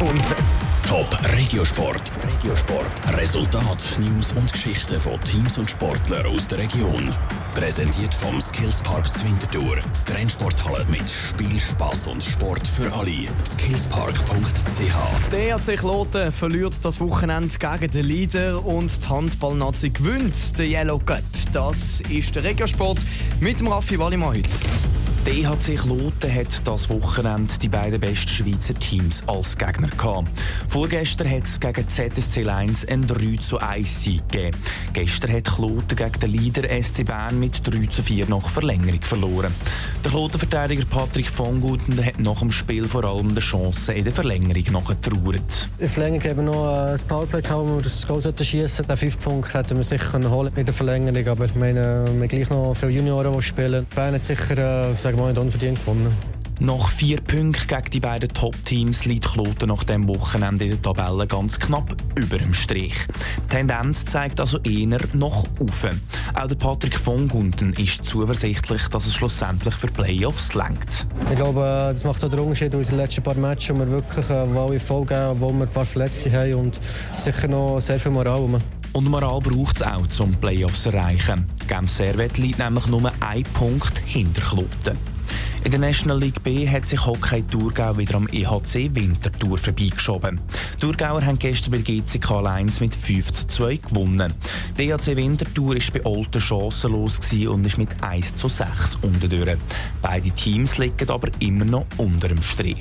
gefunden. Top Regiosport. Regiosport. Resultat, News und Geschichten von Teams und Sportlern aus der Region. Präsentiert vom Skillspark Zwintertour. Die Trennsporthalle mit Spiel, Spass und Sport für alle. Skillspark.ch. Der EHC Kloten verliert das Wochenende gegen den Leader und die Handballnazi gewinnt den Yellow Cup. Das ist der Regiosport mit dem Raffi Wallimann heute. Der EHC Kloten hat das Wochenende die beiden besten Schweizer Teams als Gegner gehabt. Vorgestern hat es gegen ZSC 1 einen 3 zu 1 Sieg gegeben. Gestern hat Kloten gegen den Leader SC Bern mit 3 zu 4 nach Verlängerung verloren. Der Kloten-Verteidiger Patrick von Guten hat nach dem Spiel vor allem die Chance in der Verlängerung nachgetrauert. In der Verlängerung wir noch ein Powerplay gehabt, wo wir das Goal schießen sollten. Fünf Punkte hätten wir sicher holen in der Verlängerung. Aber ich meine, wir gleich noch viele Junioren, die spielen. Bern hat sicher äh, sagen wir mal, unverdient gewonnen. Nach vier Punkten gegen die beiden Top-Teams liegt Kloten nach dem Wochenende in der Tabelle ganz knapp über dem Strich. Die Tendenz zeigt also eher nach oben. Auch der Patrick von Gunten ist zuversichtlich, dass es schlussendlich für Playoffs lenkt. Ich glaube, äh, das macht auch den Unterschied in unseren letzten paar Matches, wo wir wirklich äh, alle voll geben, wo wir ein paar Verletzte haben und sicher noch sehr viel Moral rum. Und Moral braucht es auch, um Playoffs zu erreichen. Genf Servet liegt nämlich nur ein Punkt hinter Kloten. In der National League B hat sich Hockey Thurgau wieder am EHC Winterthur vorbeigeschoben. Die Thurgauer haben gestern bei GCK 1 mit 5 zu 2 gewonnen. Der EHC Winterthur war bei Olten chancenlos und ist mit 1 zu 6 unten durch. Beide Teams liegen aber immer noch unter dem Strich.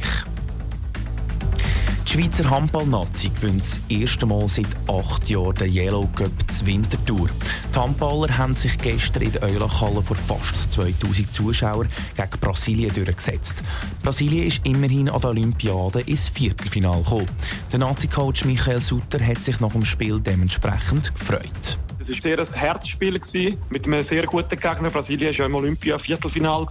Die Schweizer Handballnazi gewinnt das erste Mal seit acht Jahren den Yellow Cup zur Wintertour. Die Handballer haben sich gestern in der Eulachhalle vor fast 2000 Zuschauern gegen Brasilien durchgesetzt. Brasilien ist immerhin an der Olympiade ins Viertelfinale gekommen. Der Nazi-Coach Michael Sutter hat sich nach dem Spiel dementsprechend gefreut. Es war ein Herzspiel mit einem sehr guten Gegner. Brasilien war ja im Olympia-Viertelfinal.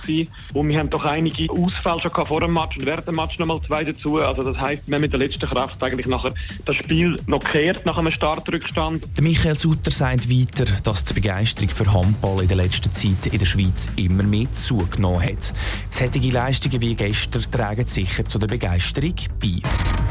Und wir haben doch einige Ausfälle schon vor dem Match und während dem Match nochmal zwei dazu. Also das heisst, wir haben mit der letzten Kraft eigentlich nachher das Spiel noch gekehrt nach einem Startrückstand. Michael Sutter sagt weiter, dass die Begeisterung für Handball in der letzten Zeit in der Schweiz immer mehr zugenommen hat. Solche Leistungen wie gestern tragen sicher zu der Begeisterung bei.